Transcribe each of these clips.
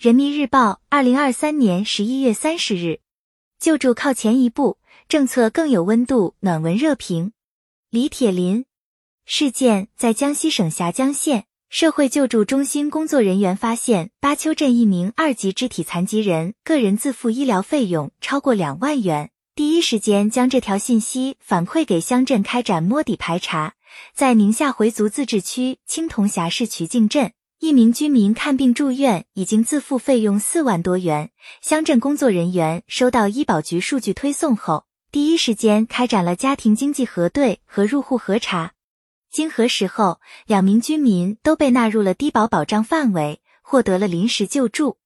人民日报，二零二三年十一月三十日，救助靠前一步，政策更有温度。暖文热评：李铁林。事件在江西省峡江县社会救助中心工作人员发现，巴丘镇一名二级肢体残疾人个人自付医疗费用超过两万元，第一时间将这条信息反馈给乡镇开展摸底排查。在宁夏回族自治区青铜峡市渠靖镇。一名居民看病住院，已经自付费用四万多元。乡镇工作人员收到医保局数据推送后，第一时间开展了家庭经济核对和入户核查。经核实后，两名居民都被纳入了低保保障范围，获得了临时救助。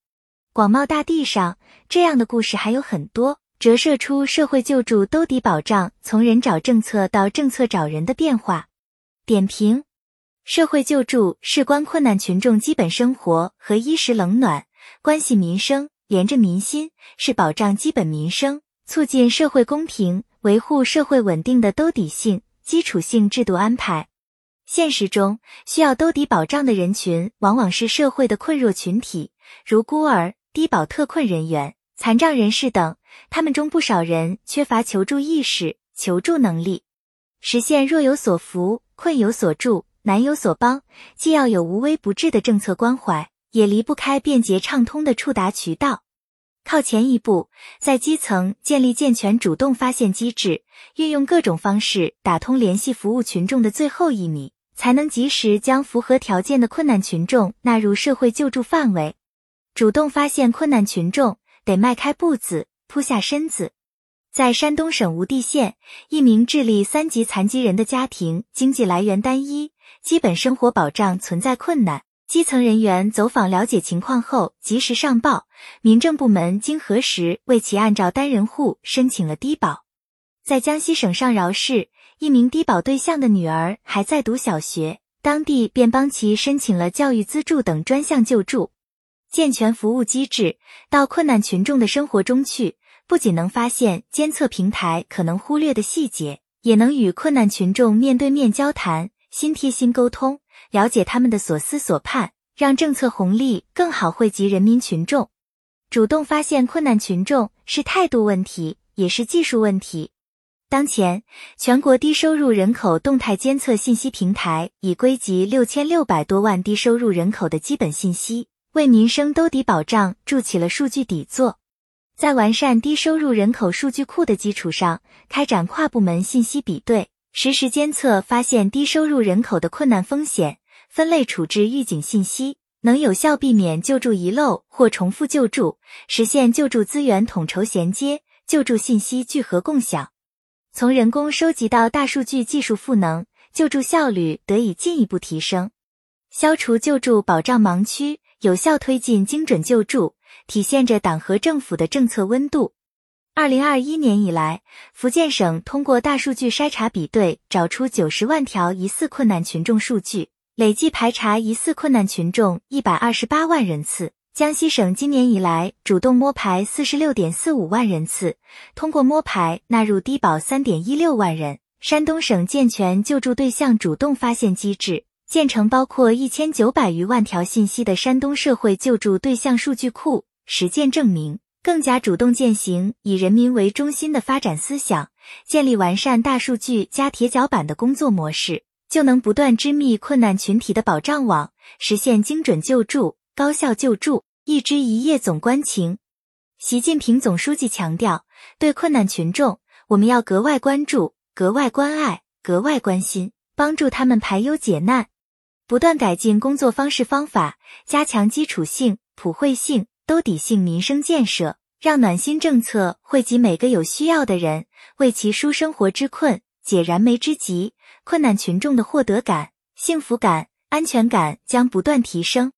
广袤大地上，这样的故事还有很多，折射出社会救助兜底保障从人找政策到政策找人的变化。点评。社会救助事关困难群众基本生活和衣食冷暖，关系民生，连着民心，是保障基本民生、促进社会公平、维护社会稳定的兜底性、基础性制度安排。现实中，需要兜底保障的人群往往是社会的困弱群体，如孤儿、低保特困人员、残障人士等。他们中不少人缺乏求助意识、求助能力，实现若有所扶、困有所助。难有所帮，既要有无微不至的政策关怀，也离不开便捷畅通的触达渠道。靠前一步，在基层建立健全主动发现机制，运用各种方式打通联系服务群众的最后一米，才能及时将符合条件的困难群众纳入社会救助范围。主动发现困难群众，得迈开步子，扑下身子。在山东省无棣县，一名智力三级残疾人的家庭经济来源单一。基本生活保障存在困难，基层人员走访了解情况后及时上报，民政部门经核实为其按照单人户申请了低保。在江西省上饶市，一名低保对象的女儿还在读小学，当地便帮其申请了教育资助等专项救助。健全服务机制到困难群众的生活中去，不仅能发现监测平台可能忽略的细节，也能与困难群众面对面交谈。心贴心沟通，了解他们的所思所盼，让政策红利更好惠及人民群众。主动发现困难群众是态度问题，也是技术问题。当前，全国低收入人口动态监测信息平台已归集六千六百多万低收入人口的基本信息，为民生兜底保障筑起了数据底座。在完善低收入人口数据库的基础上，开展跨部门信息比对。实时监测发现低收入人口的困难风险，分类处置预警信息，能有效避免救助遗漏或重复救助，实现救助资源统筹衔接、救助信息聚合共享。从人工收集到大数据技术赋能，救助效率得以进一步提升，消除救助保障盲区，有效推进精准救助，体现着党和政府的政策温度。二零二一年以来，福建省通过大数据筛查比对，找出九十万条疑似困难群众数据，累计排查疑似困难群众一百二十八万人次。江西省今年以来主动摸排四十六点四五万人次，通过摸排纳入低保三点一六万人。山东省健全救助对象主动发现机制，建成包括一千九百余万条信息的山东社会救助对象数据库，实践证明。更加主动践行以人民为中心的发展思想，建立完善大数据加铁脚板的工作模式，就能不断织密困难群体的保障网，实现精准救助、高效救助。一枝一叶总关情。习近平总书记强调，对困难群众，我们要格外关注、格外关爱、格外关心，帮助他们排忧解难，不断改进工作方式方法，加强基础性、普惠性。兜底性民生建设，让暖心政策惠及每个有需要的人，为其纾生活之困、解燃眉之急。困难群众的获得感、幸福感、安全感将不断提升。